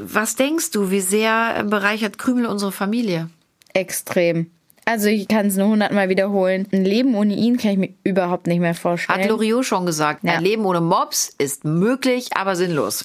Was denkst du, wie sehr bereichert Krümel unsere Familie? Extrem. Also ich kann es nur hundertmal wiederholen. Ein Leben ohne ihn kann ich mir überhaupt nicht mehr vorstellen. Hat Loriot schon gesagt. Ja. Ein Leben ohne Mops ist möglich, aber sinnlos.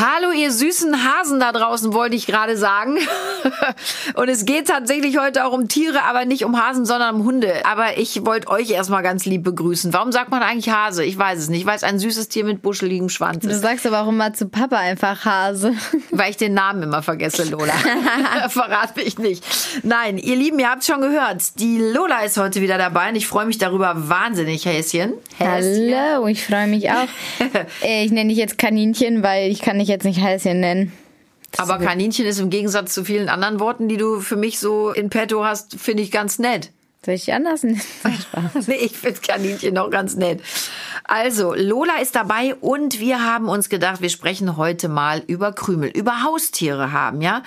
Hallo, ihr süßen Hasen da draußen, wollte ich gerade sagen. Und es geht tatsächlich heute auch um Tiere, aber nicht um Hasen, sondern um Hunde. Aber ich wollte euch erstmal ganz lieb begrüßen. Warum sagt man eigentlich Hase? Ich weiß es nicht, weil es ein süßes Tier mit buscheligem Schwanz ist. Du sagst aber auch immer zu Papa einfach Hase. Weil ich den Namen immer vergesse, Lola. Verrat mich nicht. Nein, ihr Lieben, ihr habt schon gehört. Die Lola ist heute wieder dabei und ich freue mich darüber wahnsinnig, Häschen. Häschen. Hallo, ich freue mich auch. Äh, ich nenne dich jetzt Kaninchen, weil ich kann nicht ich jetzt nicht Häschen nennen. Das Aber Kaninchen ist im Gegensatz zu vielen anderen Worten, die du für mich so in petto hast, finde ich ganz nett. Soll ich anders nennen? nee, ich finde Kaninchen noch ganz nett. Also, Lola ist dabei und wir haben uns gedacht, wir sprechen heute mal über Krümel, über Haustiere haben, ja.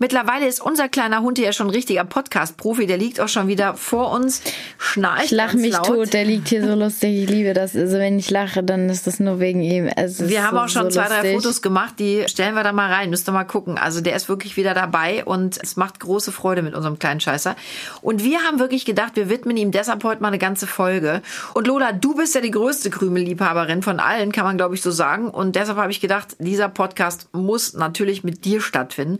Mittlerweile ist unser kleiner Hund ja schon ein richtiger Podcast-Profi, der liegt auch schon wieder vor uns, schnarcht Ich lache mich laut. tot, der liegt hier so lustig, ich liebe das. Also, wenn ich lache, dann ist das nur wegen ihm. Wir haben so, auch schon so zwei, lustig. drei Fotos gemacht, die stellen wir da mal rein, müsst ihr mal gucken. Also, der ist wirklich wieder dabei und es macht große Freude mit unserem kleinen Scheißer. Und wir haben wirklich gedacht, wir widmen ihm deshalb heute mal eine ganze Folge. Und Lola, du bist ja die größte Krümel Krümelliebhaberin von allen, kann man glaube ich so sagen. Und deshalb habe ich gedacht, dieser Podcast muss natürlich mit dir stattfinden.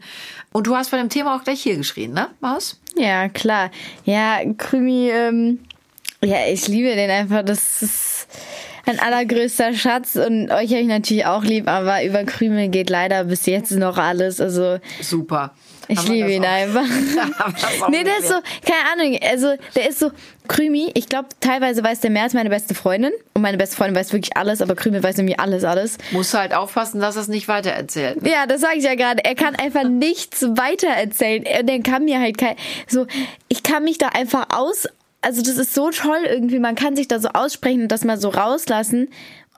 Und du hast bei dem Thema auch gleich hier geschrien, ne, Maus? Ja, klar. Ja, Krümi, ähm, ja, ich liebe den einfach. Das ist ein allergrößter Schatz und euch habe ich natürlich auch lieb, aber über Krümel geht leider bis jetzt noch alles. Also super. Ich liebe ihn einfach. nee, der ist so, keine Ahnung, also der ist so, Krümi, ich glaube, teilweise weiß der mehr als meine beste Freundin. Und meine beste Freundin weiß wirklich alles, aber Krümi weiß nämlich alles, alles. Musst halt aufpassen, dass er es nicht weitererzählt. Ne? Ja, das sage ich ja gerade. Er kann einfach nichts weitererzählen. Und er kann mir halt kein, so, ich kann mich da einfach aus, also das ist so toll irgendwie. Man kann sich da so aussprechen und das mal so rauslassen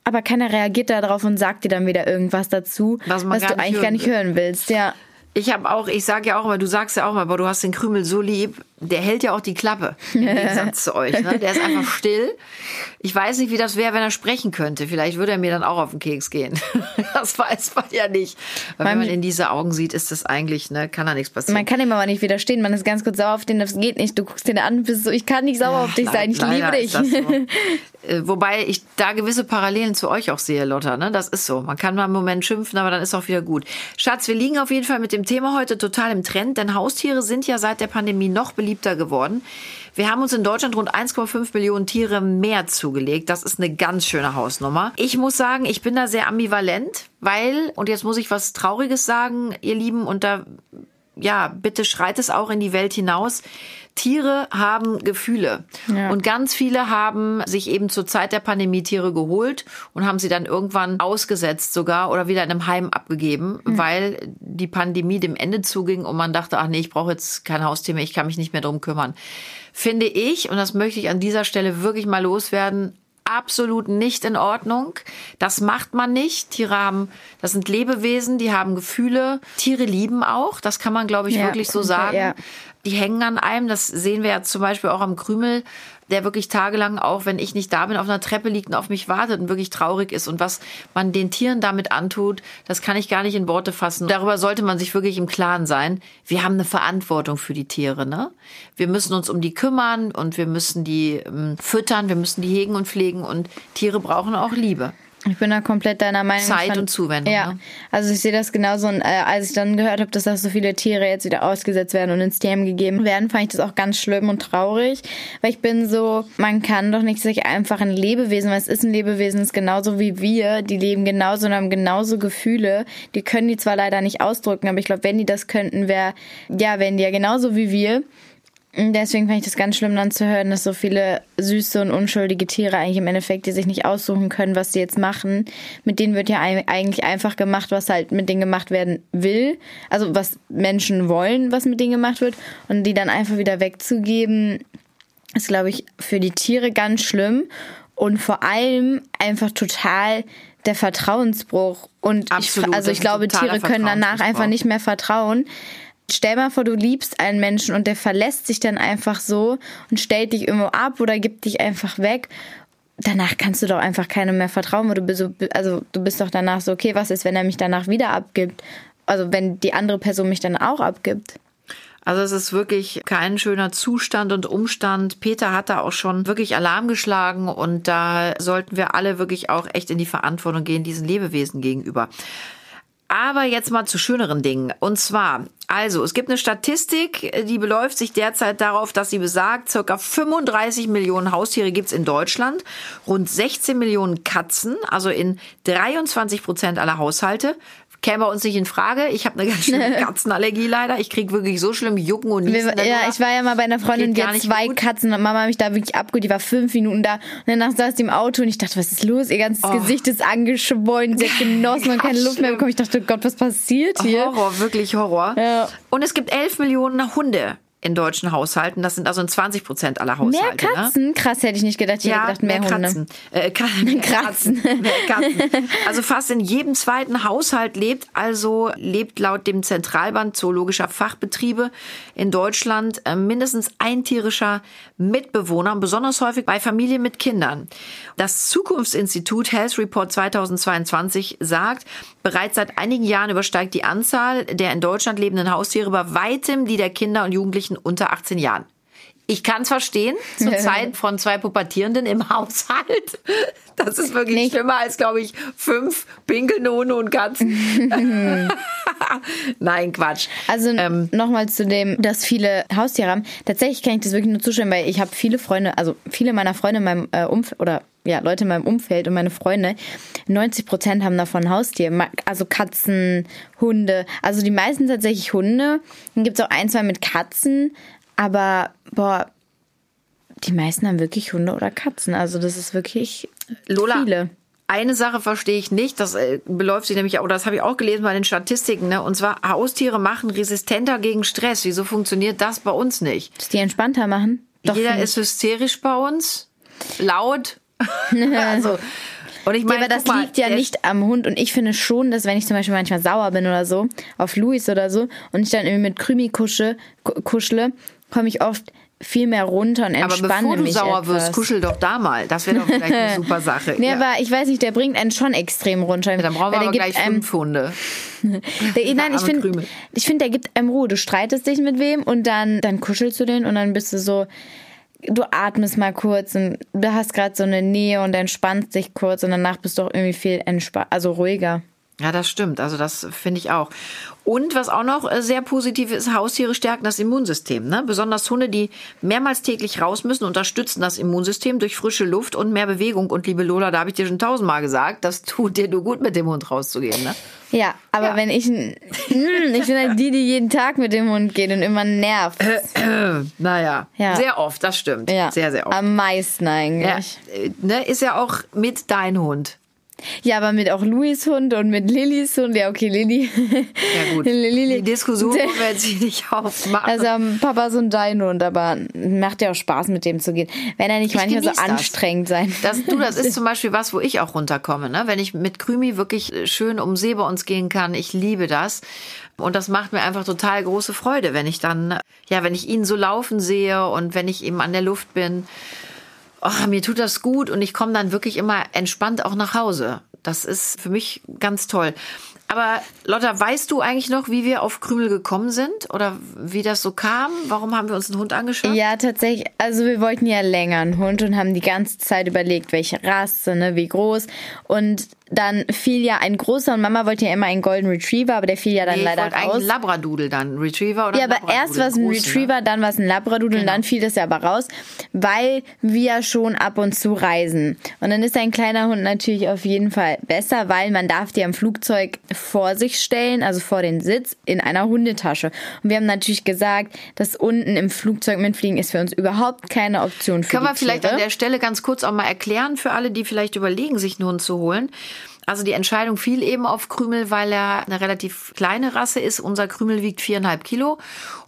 aber keiner reagiert darauf und sagt dir dann wieder irgendwas dazu, was, was du eigentlich gar nicht hören willst. Ja. Ich habe auch, ich sage ja auch immer, du sagst ja auch mal, aber du hast den Krümel so lieb, der hält ja auch die Klappe im Gegensatz zu euch. Ne? Der ist einfach still. Ich weiß nicht, wie das wäre, wenn er sprechen könnte. Vielleicht würde er mir dann auch auf den Keks gehen. Das weiß man ja nicht. Weil man, wenn man in diese Augen sieht, ist das eigentlich, ne, kann da nichts passieren. Man kann ihm aber nicht widerstehen. Man ist ganz kurz sauer auf den, das geht nicht. Du guckst ihn an, bist so, ich kann nicht sauer ja, auf dich sein. Ich liebe dich. So. Äh, wobei ich da gewisse Parallelen zu euch auch sehe, Lotta. Ne? Das ist so. Man kann mal einen Moment schimpfen, aber dann ist auch wieder gut. Schatz, wir liegen auf jeden Fall mit dem Thema heute total im Trend, denn Haustiere sind ja seit der Pandemie noch beliebter geworden. Wir haben uns in Deutschland rund 1,5 Millionen Tiere mehr zugelegt. Das ist eine ganz schöne Hausnummer. Ich muss sagen, ich bin da sehr ambivalent, weil, und jetzt muss ich was Trauriges sagen, ihr Lieben, und da, ja, bitte schreit es auch in die Welt hinaus. Tiere haben Gefühle. Ja. Und ganz viele haben sich eben zur Zeit der Pandemie Tiere geholt und haben sie dann irgendwann ausgesetzt sogar oder wieder in einem Heim abgegeben, mhm. weil die Pandemie dem Ende zuging und man dachte, ach nee, ich brauche jetzt kein Haustier mehr, ich kann mich nicht mehr drum kümmern. Finde ich, und das möchte ich an dieser Stelle wirklich mal loswerden, absolut nicht in Ordnung. Das macht man nicht. Tiere haben, das sind Lebewesen, die haben Gefühle. Tiere lieben auch. Das kann man, glaube ich, ja, wirklich so sagen. Ja die hängen an einem. Das sehen wir ja zum Beispiel auch am Krümel, der wirklich tagelang auch, wenn ich nicht da bin, auf einer Treppe liegt und auf mich wartet und wirklich traurig ist. Und was man den Tieren damit antut, das kann ich gar nicht in Worte fassen. Darüber sollte man sich wirklich im Klaren sein. Wir haben eine Verantwortung für die Tiere, ne? Wir müssen uns um die kümmern und wir müssen die ähm, füttern, wir müssen die hegen und pflegen und Tiere brauchen auch Liebe. Ich bin da komplett deiner Meinung. Zeit fand, und Zuwendung. Ja, ne? also ich sehe das genauso. Und äh, als ich dann gehört habe, dass da so viele Tiere jetzt wieder ausgesetzt werden und ins Tierheim gegeben werden, fand ich das auch ganz schlimm und traurig. Weil ich bin so, man kann doch nicht sich einfach ein Lebewesen, weil es ist ein Lebewesen, ist genauso wie wir. Die leben genauso und haben genauso Gefühle. Die können die zwar leider nicht ausdrücken, aber ich glaube, wenn die das könnten, wäre, ja, wären die ja genauso wie wir. Deswegen fand ich das ganz schlimm dann zu hören, dass so viele süße und unschuldige Tiere eigentlich im Endeffekt, die sich nicht aussuchen können, was sie jetzt machen, mit denen wird ja eigentlich einfach gemacht, was halt mit denen gemacht werden will. Also was Menschen wollen, was mit denen gemacht wird. Und die dann einfach wieder wegzugeben, ist, glaube ich, für die Tiere ganz schlimm. Und vor allem einfach total der Vertrauensbruch. Und Absolut, ich, also ich glaube, Tiere können danach einfach nicht mehr vertrauen. Stell mal vor, du liebst einen Menschen und der verlässt sich dann einfach so und stellt dich irgendwo ab oder gibt dich einfach weg. Danach kannst du doch einfach keinem mehr vertrauen, weil du bist so, also du bist doch danach so, okay, was ist, wenn er mich danach wieder abgibt? Also wenn die andere Person mich dann auch abgibt. Also es ist wirklich kein schöner Zustand und Umstand. Peter hat da auch schon wirklich Alarm geschlagen und da sollten wir alle wirklich auch echt in die Verantwortung gehen, diesen Lebewesen gegenüber. Aber jetzt mal zu schöneren Dingen. Und zwar, also, es gibt eine Statistik, die beläuft sich derzeit darauf, dass sie besagt, circa 35 Millionen Haustiere gibt's in Deutschland, rund 16 Millionen Katzen, also in 23 Prozent aller Haushalte, käme bei uns nicht in Frage. Ich habe eine ganz schlimme Katzenallergie leider. Ich krieg wirklich so schlimm Jucken und Niesen. Ja, ich war ja mal bei einer Freundin, die hat zwei gut. Katzen und Mama hat mich da wirklich abgeholt. Die war fünf Minuten da und danach saß die im Auto und ich dachte, was ist los? Ihr ganzes oh. Gesicht ist angeschwollen, sie hat genossen und keine Luft mehr bekommen. Ich dachte, oh Gott, was passiert hier? Horror, wirklich Horror. Ja. Und es gibt elf Millionen Hunde in deutschen Haushalten. Das sind also 20 Prozent aller Haushalte. Mehr Katzen? Ne? Krass, hätte ich nicht gedacht. Ich ja, hätte gedacht, mehr, mehr Hunde. Katzen. Äh, mehr Kratzen. mehr Katzen. Also fast in jedem zweiten Haushalt lebt, also lebt laut dem Zentralband Zoologischer Fachbetriebe in Deutschland äh, mindestens ein tierischer Mitbewohner, besonders häufig bei Familien mit Kindern. Das Zukunftsinstitut Health Report 2022 sagt, bereits seit einigen Jahren übersteigt die Anzahl der in Deutschland lebenden Haustiere bei weitem die der Kinder und Jugendlichen unter 18 Jahren. Ich kann es verstehen, zur Zeit von zwei Pubertierenden im Haushalt. Das ist wirklich Nicht. schlimmer als, glaube ich, fünf Pinkelnone und Katzen. Nein, Quatsch. Also ähm, nochmal zu dem, dass viele Haustiere haben. Tatsächlich kann ich das wirklich nur zustimmen, weil ich habe viele Freunde, also viele meiner Freunde in meinem äh, Umfeld, oder ja, Leute in meinem Umfeld und meine Freunde, 90 Prozent haben davon Haustier. Also Katzen, Hunde. Also die meisten tatsächlich Hunde. Dann gibt es auch ein, zwei mit Katzen. Aber, boah, die meisten haben wirklich Hunde oder Katzen. Also das ist wirklich Lola, viele. Eine Sache verstehe ich nicht, das äh, beläuft sich nämlich, oder das habe ich auch gelesen bei den Statistiken, ne? und zwar Haustiere machen resistenter gegen Stress. Wieso funktioniert das bei uns nicht? Dass die entspannter machen? Doch Jeder ist hysterisch bei uns, laut. also, und ich meine, ja, aber das mal, liegt ja nicht am Hund. Und ich finde schon, dass wenn ich zum Beispiel manchmal sauer bin oder so, auf Luis oder so, und ich dann irgendwie mit Krümi kusche, kuschle, komme ich oft viel mehr runter und entspanne mich. Aber bevor du sauer etwas. wirst, kuschel doch da mal. Das wäre doch vielleicht eine super Sache. nee, ja. aber ich weiß nicht, der bringt einen schon extrem runter. Ja, dann brauchen wir aber gleich einem, fünf Hunde. der, nein, ich finde, ich finde, der gibt einem Ruhe. Du streitest dich mit wem und dann, dann kuschelst du den und dann bist du so, du atmest mal kurz und du hast gerade so eine Nähe und entspannst dich kurz und danach bist du auch irgendwie viel entspannt, also ruhiger. Ja, das stimmt. Also das finde ich auch. Und was auch noch äh, sehr positiv ist, Haustiere stärken das Immunsystem. Ne? Besonders Hunde, die mehrmals täglich raus müssen, unterstützen das Immunsystem durch frische Luft und mehr Bewegung. Und liebe Lola, da habe ich dir schon tausendmal gesagt, das tut dir nur gut, mit dem Hund rauszugehen. Ne? Ja, aber ja. wenn ich, hm, ich bin halt die, die jeden Tag mit dem Hund geht und immer nervt. naja, ja. sehr oft, das stimmt. Ja. Sehr, sehr oft. Am meisten eigentlich. Ja. Äh, ne, ist ja auch mit dein Hund. Ja, aber mit auch Louis Hund und mit Lillys Hund. Ja, okay, Lilly. Ja, gut. Lilly. Die Diskussion wollen wir jetzt hier nicht aufmachen. Also, Papa ist ein dein Hund, aber macht ja auch Spaß, mit dem zu gehen. Wenn er nicht ich manchmal so das. anstrengend sein. Das, du, das ist zum Beispiel was, wo ich auch runterkomme, ne? Wenn ich mit Krümi wirklich schön um See bei uns gehen kann. Ich liebe das. Und das macht mir einfach total große Freude, wenn ich dann, ja, wenn ich ihn so laufen sehe und wenn ich eben an der Luft bin oh, mir tut das gut und ich komme dann wirklich immer entspannt auch nach Hause. Das ist für mich ganz toll. Aber Lotta, weißt du eigentlich noch, wie wir auf Krümel gekommen sind oder wie das so kam? Warum haben wir uns einen Hund angeschaut? Ja, tatsächlich. Also wir wollten ja länger einen Hund und haben die ganze Zeit überlegt, welche Rasse, ne, wie groß. Und dann fiel ja ein großer und Mama wollte ja immer einen Golden Retriever, aber der fiel ja dann nee, leider ich raus. Ein Labradoodle dann, Retriever oder Ja, aber erst war es ein Retriever, ne? dann war es ein Labradoodle genau. und dann fiel das ja aber raus, weil wir schon ab und zu reisen. Und dann ist ein kleiner Hund natürlich auf jeden Fall besser, weil man darf die am Flugzeug vor sich stellen, also vor den Sitz, in einer Hundetasche. Und wir haben natürlich gesagt, dass unten im Flugzeug mitfliegen ist für uns überhaupt keine Option für Können wir vielleicht Tiere. an der Stelle ganz kurz auch mal erklären für alle, die vielleicht überlegen, sich einen Hund zu holen. Also die Entscheidung fiel eben auf Krümel, weil er eine relativ kleine Rasse ist. Unser Krümel wiegt viereinhalb Kilo.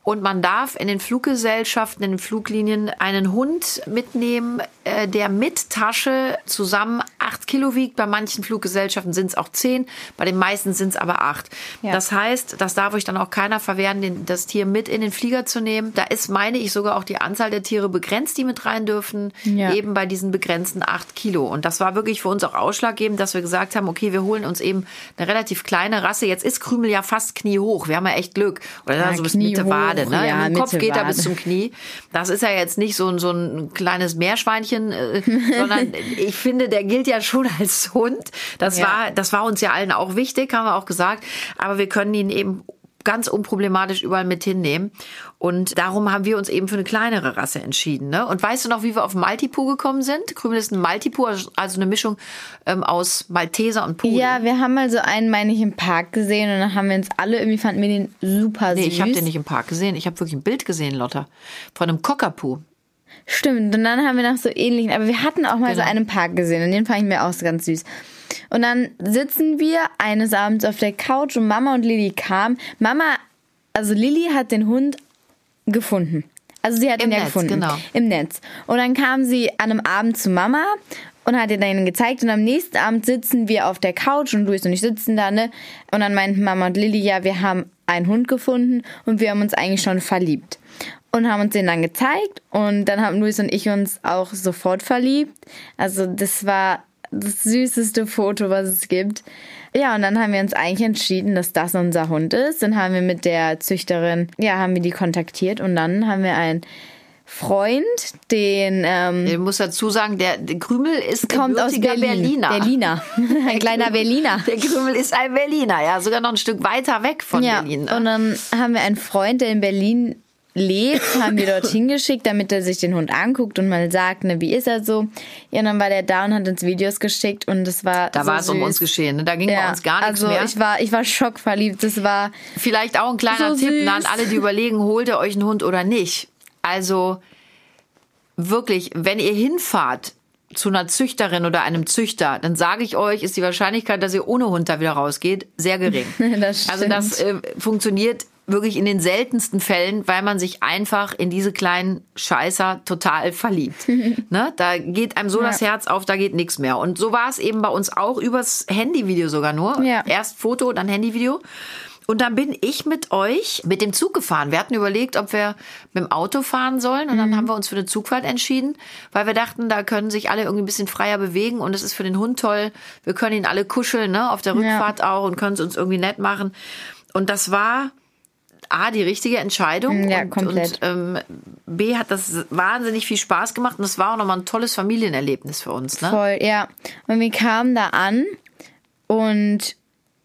Und man darf in den Fluggesellschaften, in den Fluglinien einen Hund mitnehmen, äh, der mit Tasche zusammen acht Kilo wiegt. Bei manchen Fluggesellschaften sind es auch zehn, bei den meisten sind es aber acht. Ja. Das heißt, das darf euch dann auch keiner verwehren, den, das Tier mit in den Flieger zu nehmen. Da ist, meine ich, sogar auch die Anzahl der Tiere begrenzt, die mit rein dürfen, Ja. eben bei diesen begrenzten acht Kilo. Und das war wirklich für uns auch ausschlaggebend, dass wir gesagt haben, okay, wir holen uns eben eine relativ kleine Rasse. Jetzt ist Krümel ja fast kniehoch. Wir haben ja echt Glück. Oder Ja, so bis Mitte hoch, Wade. Ne? ja, Im Kopf geht er bis Wade. zum Knie. Das ist ja jetzt nicht so ein, so ein kleines Meerschweinchen, äh, sondern ich finde, der gilt ja schon als Hund. Das Ja. war, das war uns ja allen auch wichtig, haben wir auch gesagt. Aber wir können ihn eben ganz unproblematisch überall mit hinnehmen. Und darum haben wir uns eben für eine kleinere Rasse entschieden. Ne? Und weißt du noch, wie wir auf Maltipoo gekommen sind? Krümel ist ein Maltipoo, also eine Mischung ähm, aus Malteser und Pudel. Ja, wir haben mal so einen, meine ich, im Park gesehen und dann haben wir uns alle, irgendwie fanden wir den super Nee, süß. ich habe den nicht im Park gesehen. Ich habe wirklich ein Bild gesehen, Lotta. Von einem Cockapoo. Stimmt, und dann haben wir nach so ähnlichen, aber wir hatten auch mal so Genau. einen im Park gesehen und den fand ich mir auch so ganz süß. Und dann sitzen wir eines Abends auf der Couch und Mama und Lilly kamen. Mama, also Lilly hat den Hund gefunden. Also sie hat Im ihn ja Netz, gefunden. genau. Im Netz. Und dann kam sie an einem Abend zu Mama und hat ihr dann gezeigt. Und am nächsten Abend sitzen wir auf der Couch und Luis und ich sitzen da, ne? Und dann meinten Mama und Lilly, ja, wir haben einen Hund gefunden und wir haben uns eigentlich schon verliebt. Und haben uns den dann gezeigt und dann haben Luis und ich uns auch sofort verliebt. Also das war das süßeste Foto, was es gibt. Ja, und dann haben wir uns eigentlich entschieden, dass das unser Hund ist. Dann haben wir mit der Züchterin, ja, haben wir die kontaktiert und dann haben wir einen Freund, den ähm, Ich muss dazu sagen, der, der Krümel ist kommt aus Berlin. Berliner. Berliner. Ein kleiner Berliner. Der Krümel ist ein Berliner, ja, sogar noch ein Stück weiter weg von Ja, Berlin. ne? und dann haben wir einen Freund, der in Berlin lebt, haben wir dorthin geschickt, damit er sich den Hund anguckt und mal sagt, ne, wie ist er so. Ja, und dann war der da und hat uns Videos geschickt und das war Da so war es um süß. uns geschehen. Ne? Da ging bei Ja, uns gar nichts also mehr. ich war, ich war schockverliebt. Das war Vielleicht auch ein kleiner So Tipp ne, an alle, die überlegen, holt ihr euch einen Hund oder nicht. Also wirklich, wenn ihr hinfahrt zu einer Züchterin oder einem Züchter, dann sage ich euch, ist die Wahrscheinlichkeit, dass ihr ohne Hund da wieder rausgeht, sehr gering. Das also das äh, funktioniert wirklich in den seltensten Fällen, weil man sich einfach in diese kleinen Scheißer total verliebt. ne? Da geht einem so das Herz auf, da geht nichts mehr. Und so war es eben bei uns auch übers Handyvideo sogar nur. Ja. Erst Foto, dann Handyvideo. Und dann bin ich mit euch mit dem Zug gefahren. Wir hatten überlegt, ob wir mit dem Auto fahren sollen. Und Mhm. dann haben wir uns für eine Zugfahrt entschieden, weil wir dachten, da können sich alle irgendwie ein bisschen freier bewegen. Und es ist für den Hund toll. Wir können ihn alle kuscheln, ne? auf der Rückfahrt auch und können es uns irgendwie nett machen. Und das war A, die richtige Entscheidung. Ja, und, komplett. Und ähm, B, hat das wahnsinnig viel Spaß gemacht. Und es war auch nochmal ein tolles Familienerlebnis für uns. Ne? voll, ja. Und wir kamen da an und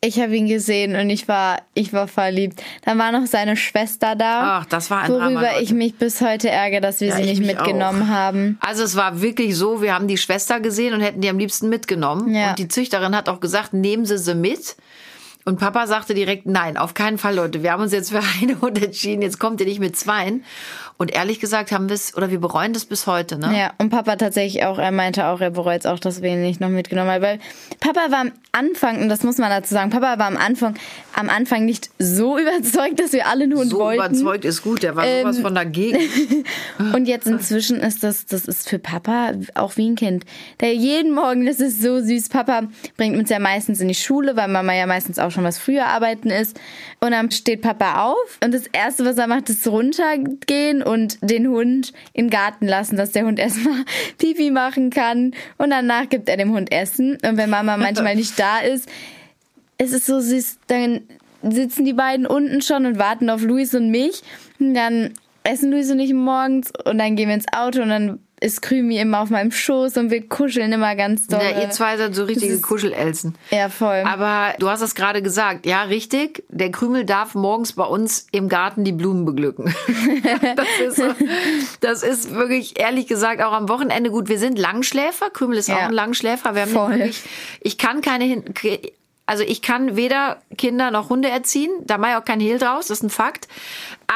ich habe ihn gesehen und ich war, ich war verliebt. Dann war noch seine Schwester da. Ach, das war ein Worüber Drama, Leute. ich mich bis heute ärgere, dass wir Ja, sie ich nicht mitgenommen auch. haben. Also es war wirklich so, wir haben die Schwester gesehen und hätten die am liebsten mitgenommen. Ja. Und die Züchterin hat auch gesagt, nehmen Sie sie mit. Und Papa sagte direkt, nein, auf keinen Fall, Leute. Wir haben uns jetzt für eine Hund entschieden. Jetzt kommt ihr nicht mit zweien. Und ehrlich gesagt haben wir es, oder wir bereuen das bis heute, ne? Ja, und Papa tatsächlich auch, er meinte auch, er bereut es auch, dass wir ihn nicht noch mitgenommen haben. Weil Papa war am Anfang, und das muss man dazu sagen, Papa war am Anfang, am Anfang nicht so überzeugt, dass wir alle einen Hund So wollten. überzeugt ist gut, der war Ähm, sowas von dagegen. Und jetzt inzwischen ist das, das ist für Papa auch wie ein Kind. Der jeden Morgen, das ist so süß. Papa bringt uns ja meistens in die Schule, weil Mama ja meistens auch schon was früher arbeiten ist. Und dann steht Papa auf und das erste, was er macht, ist runtergehen und den Hund in den Garten lassen, dass der Hund erstmal Pipi machen kann. Und danach gibt er dem Hund Essen. Und wenn Mama manchmal nicht da ist, es ist so süß, dann sitzen die beiden unten schon und warten auf Luis und mich. Und dann essen Luis und ich morgens und dann gehen wir ins Auto und dann ist Krümi immer auf meinem Schoß und wir kuscheln immer ganz doll. Ja, ihr zwei seid so richtige Kuschelelsen. Ja, voll. Aber du hast es gerade gesagt, ja, richtig. Der Krümel darf morgens bei uns im Garten die Blumen beglücken. das, ist so, das ist wirklich, ehrlich gesagt, auch am Wochenende gut. Wir sind Langschläfer. Krümel ist auch Ja. ein Langschläfer. Wir haben Voll. wirklich, ich kann keine Also ich kann weder Kinder noch Hunde erziehen. Da mache ich auch kein Hehl draus, das ist ein Fakt.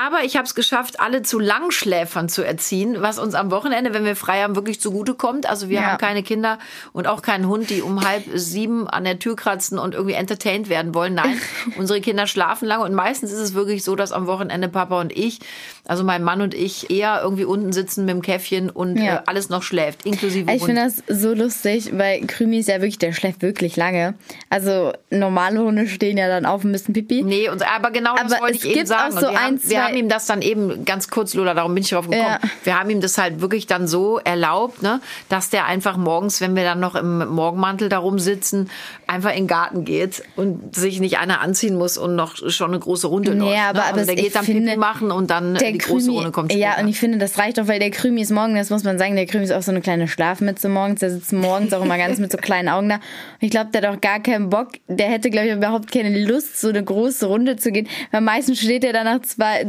Aber ich habe es geschafft, alle zu Langschläfern zu erziehen, was uns am Wochenende, wenn wir frei haben, wirklich zugutekommt. Also wir Ja. haben keine Kinder und auch keinen Hund, die um halb sieben an der Tür kratzen und irgendwie entertained werden wollen. Nein, unsere Kinder schlafen lange und meistens ist es wirklich so, dass am Wochenende Papa und ich, also mein Mann und ich, eher irgendwie unten sitzen mit dem Käffchen und Ja. äh, alles noch schläft, inklusive Ich finde das so lustig, weil Krümi ist ja wirklich, der schläft wirklich lange. Also normale Hunde stehen ja dann auf und müssen Pipi. Nee, und, aber genau das Aber wollte es ich eben sagen. auch so ein, zwei- haben ihm das dann eben, ganz kurz, Lola, darum bin ich drauf gekommen. Ja. Wir haben ihm das halt wirklich dann so erlaubt, ne, dass der einfach morgens, wenn wir dann noch im Morgenmantel darum sitzen, einfach in den Garten geht und sich nicht einer anziehen muss und noch schon eine große Runde läuft. aber- ne? aber also der ich geht dann finde, Pipi machen und dann Der die große Krümi, Runde kommt später. ja, und ich finde, das reicht doch, weil der Krümi ist morgen, das muss man sagen, der Krümi ist auch so eine kleine Schlafmütze morgens, der sitzt morgens auch immer ganz mit so kleinen Augen da. Und ich glaube, der hat auch gar keinen Bock, der hätte, glaube ich, überhaupt keine Lust, so eine große Runde zu gehen. Weil meistens steht er dann nach zwei,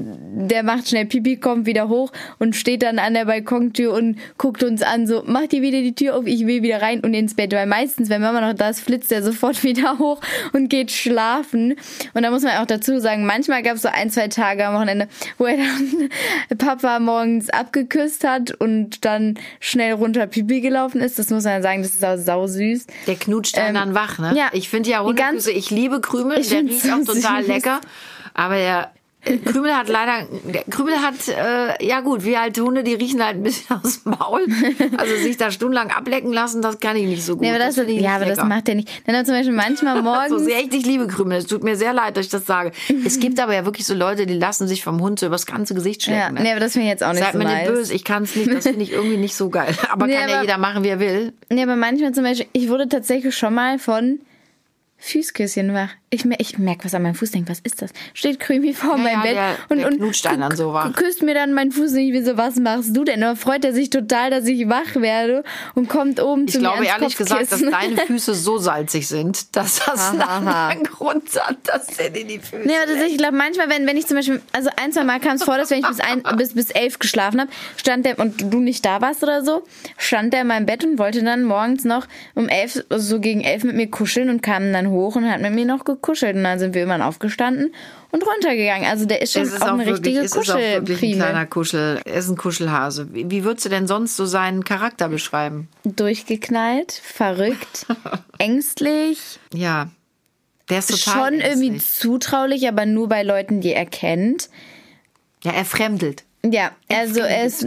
der macht schnell Pipi, kommt wieder hoch und steht dann an der Balkontür und guckt uns an, so, macht ihr wieder die Tür auf, ich will wieder rein und ins Bett. Weil meistens, wenn Mama noch da ist, flitzt er sofort wieder hoch und geht schlafen. Und da muss man auch dazu sagen, manchmal gab es so ein, zwei Tage am Wochenende, wo er dann Papa morgens abgeküsst hat und dann schnell runter Pipi gelaufen ist. Das muss man sagen, das ist auch sausüß. Der knutscht Ähm, dann wach, ne? ja. Ich finde ja ganz- Hundeküsse, ich liebe Krümel, Ich der riecht auch total süß. lecker. Aber äh, Krümel hat leider, der Krümel hat, äh, ja gut, wie halt Hunde, die riechen halt ein bisschen aus dem Maul. Also sich da stundenlang ablecken lassen, das kann ich nicht so gut. Nee, aber das, ich ja, nicht aber das lecker. macht er nicht. Dann zum Beispiel manchmal morgens. So sehr ich liebe Krümel. Es tut mir sehr leid, dass ich das sage. Es gibt aber ja wirklich so Leute, die lassen sich vom Hund so übers ganze Gesicht schlecken. ja, ne? nee, aber das finde ich jetzt auch nicht Seid so mir nicht böse, ich kann es nicht, das finde ich irgendwie nicht so geil. Aber Nee, kann ja aber- jeder machen, wie er will. Nee, aber manchmal zum Beispiel, ich wurde tatsächlich schon mal von Füßküsschen wach. Ich, ich merke was an meinem Fuß, denk, was ist das? Steht Krümi vor Ja, meinem ja, Bett der- und, der und dann so wach. küsst mir dann meinen Fuß und ich bin so, was machst du denn? Da freut er sich total, dass ich wach werde und kommt oben Ich zu glaube mir ans ehrlich gesagt, dass deine Füße so salzig sind, dass das einen Grund hat, dass der dir die Füße. Nee, aber tatsächlich, ich glaube, manchmal, wenn, wenn ich zum Beispiel, also ein, zwei Mal kam es vor, dass wenn ich bis, ein, bis, bis elf geschlafen habe, stand der, und du nicht da warst oder so, stand der in meinem Bett und wollte dann morgens noch um elf, also so gegen elf mit mir kuscheln und kam dann hoch und hat mit mir noch gekuschelt. Und dann sind wir immer aufgestanden und runtergegangen. Also der ist schon es ist auch auch eine wirklich, richtige es ist ein Kuschelprime. kleiner Kuschel, er ist ein Kuschelhase. Wie, wie würdest du denn sonst so seinen Charakter beschreiben? Durchgeknallt, verrückt, ängstlich, Ja, der ist total schon irgendwie zutraulich, aber nur bei Leuten, die er kennt. Ja, er fremdelt. Ja, also er ist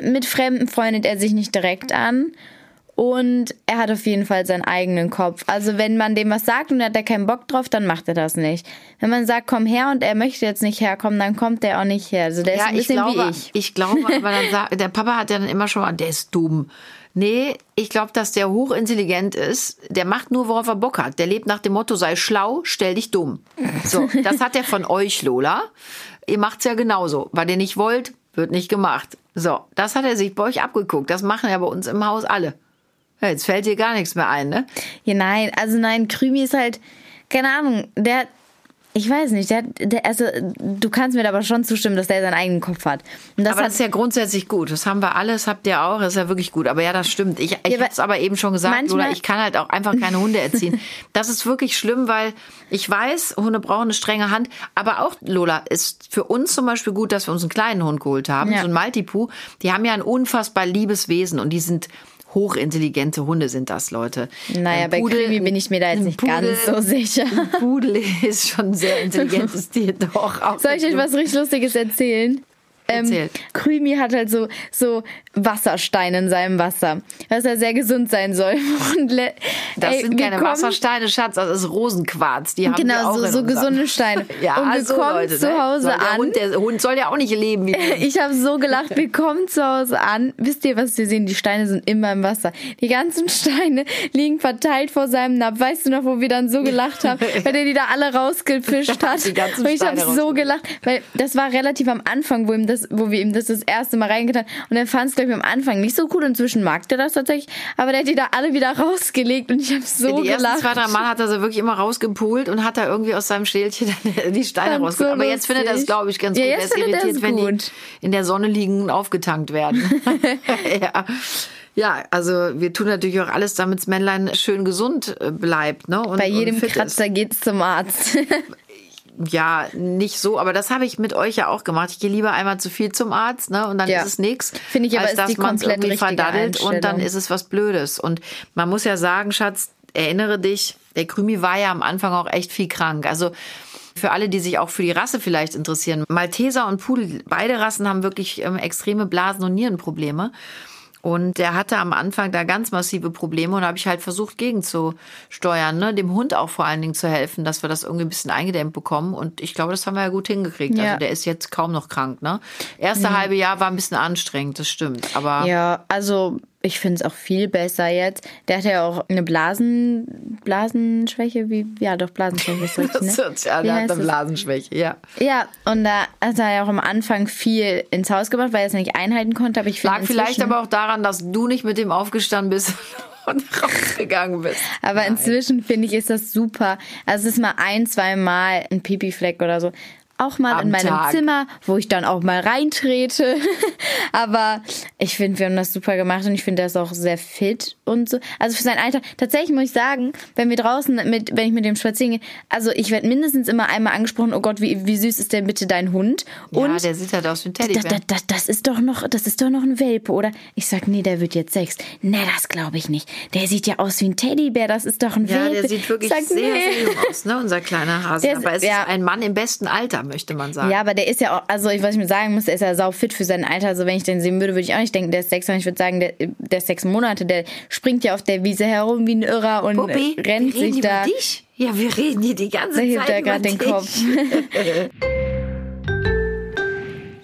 mit Fremden freundet er sich nicht direkt an und er hat auf jeden Fall seinen eigenen Kopf. Also wenn man dem was sagt und er hat da keinen Bock drauf, dann macht er das nicht. Wenn man sagt, komm her und er möchte jetzt nicht herkommen, dann kommt er auch nicht her. Also der ist Ja, ein ich bisschen glaube, wie ich. glaube, aber dann sagt, der Papa hat ja dann immer schon mal, der ist dumm. Nee, ich glaube, dass der hochintelligent ist. Der macht nur, worauf er Bock hat. Der lebt nach dem Motto, sei schlau, stell dich dumm. So, das hat er von euch, Lola. Ihr macht's ja genauso. Weil ihr nicht wollt, wird nicht gemacht. So, das hat er sich bei euch abgeguckt. Das machen ja bei uns im Haus alle. Ja, jetzt fällt dir gar nichts mehr ein, ne? Ja, nein, also nein, Krümi ist halt, keine Ahnung, der ich weiß nicht, der, der also du kannst mir da aber schon zustimmen, dass der seinen eigenen Kopf hat. Und das aber hat das ist ja grundsätzlich gut. Das haben wir alle, das habt ihr auch. Das ist ja wirklich gut. Aber ja, das stimmt. Ich, ich Ja, aber habe es aber eben schon gesagt, manchmal- Lola, ich kann halt auch einfach keine Hunde erziehen. Das ist wirklich schlimm, weil ich weiß, Hunde brauchen eine strenge Hand. Aber auch, Lola, ist für uns zum Beispiel gut, dass wir uns einen kleinen Hund geholt haben. Ja. So ein Maltipu. Die haben ja ein unfassbar liebes Wesen und die sind hochintelligente Hunde sind das, Leute. naja, Ein bei Pudel- Krümi bin ich mir da jetzt nicht Pudel- ganz so sicher. Pudel ist schon ein sehr intelligentes Tier, doch. Auch Soll ich euch was richtig Lustiges erzählen? Ähm. Krümi hat halt so, so Wassersteine in seinem Wasser, was ja sehr gesund sein soll. Und Das ey, sind wir keine kommen- Wassersteine, Schatz, das ist Rosenquarz. Die haben wir Genau, auch so, in so gesunde Steine. Ja, und wir so, kommen Leute, zu ne? Hause der an. Hund, der Hund soll ja auch nicht leben wie wir. Ich habe so gelacht, wir kommen zu Hause an. Wisst ihr, was wir sehen? Die Steine sind immer im Wasser. Die ganzen Steine liegen verteilt vor seinem Napf. Weißt du noch, wo wir dann so gelacht haben, weil der die da alle rausgefischt hat? Und ich habe so gelacht, weil das war relativ am Anfang, wo, ihm das, wo wir ihm das das erste Mal reingetan haben. Und er fand es, glaube ich, am Anfang nicht so cool. Inzwischen mag der das tatsächlich. Aber der hat die da alle wieder rausgelegt und ich habe so die gelacht. zwei, drei Mal hat er sie wirklich immer rausgepult und hat da irgendwie aus seinem Schälchen die Steine rausgeholt. so Aber jetzt findet er es, glaube ich, ganz Ja, gut. er ist er irritiert, es wenn gut. die in der Sonne liegen und aufgetankt werden. ja. Ja, also wir tun natürlich auch alles, damit das Männlein schön gesund äh, bleibt. Ne? Und, Bei jedem Kratzer geht's zum Arzt. Ja, nicht so, aber das habe ich mit euch ja auch gemacht. Ich gehe lieber einmal zu viel zum Arzt, ne? Und dann Ja. ist es nichts. Finde ich aber als ist dass die komplett irgendwie verdaddelt und dann ist es was Blödes. Und man muss ja sagen, Schatz, erinnere dich, der Krümi war ja am Anfang auch echt viel krank. Also für alle, die sich auch für die Rasse vielleicht interessieren. Malteser und Pudel, beide Rassen haben wirklich ähm, extreme Blasen- und Nierenprobleme. Und der hatte am Anfang da ganz massive Probleme und da habe ich halt versucht gegenzusteuern, ne? dem Hund auch vor allen Dingen zu helfen, dass wir das irgendwie ein bisschen eingedämmt bekommen. Und ich glaube, das haben wir ja gut hingekriegt. Ja. Also der ist jetzt kaum noch krank. Ne? Erste halbe Jahr war ein bisschen anstrengend, das stimmt. Aber Ja, also ich finde es auch viel besser jetzt. Der hat ja auch eine Blasen, Blasenschwäche, wie, ja doch, Blasenschwäche ist richtig, ne? das hört sich an, der hat eine? Blasenschwäche, ja. Ja, und da hat er ja auch am Anfang viel ins Haus gebracht, weil er es nicht einhalten konnte, aber ich finde Lag vielleicht aber auch daran, dass du nicht mit dem aufgestanden bist und rausgegangen bist. Aber inzwischen finde ich, ist das super. Also es ist mal ein, zwei Mal ein Pipi-Fleck oder so. Auch mal Am in meinem Tag. Zimmer, wo ich dann auch mal reintrete. Aber ich finde, wir haben das super gemacht und ich finde, er ist auch sehr fit und so. Also für sein Alter. Tatsächlich muss ich sagen, wenn wir draußen mit, wenn ich mit dem spazieren gehe, also ich werde mindestens immer einmal angesprochen, oh Gott, wie, wie süß ist denn bitte dein Hund? ja, Und der sieht halt aus wie ein Teddybär. da, da, das ist doch noch, das ist doch noch ein Welpe, oder? Ich sag, nee, der wird jetzt sechs. Nee, das glaube ich nicht. Der sieht ja aus wie ein Teddybär, das ist doch ein Ja, Welpe. der sieht wirklich Ich sag, sehr, nee. sehr jung aus, ne? unser kleiner Hase. Der Aber es ja. ist ein Mann im besten Alter, möchte man sagen. Ja, aber der ist ja auch, also ich, was ich mir sagen muss, der ist ja sau fit für sein Alter. Also wenn ich den sehen würde, würde ich auch nicht denken, der ist sechs, sondern ich würde sagen, der, der ist sechs Monate, der springt ja auf der Wiese herum wie ein Irrer und äh, rennt sich über da. dich? Ja, wir reden hier die ganze Da hebt Zeit er über gerade den. Kopf.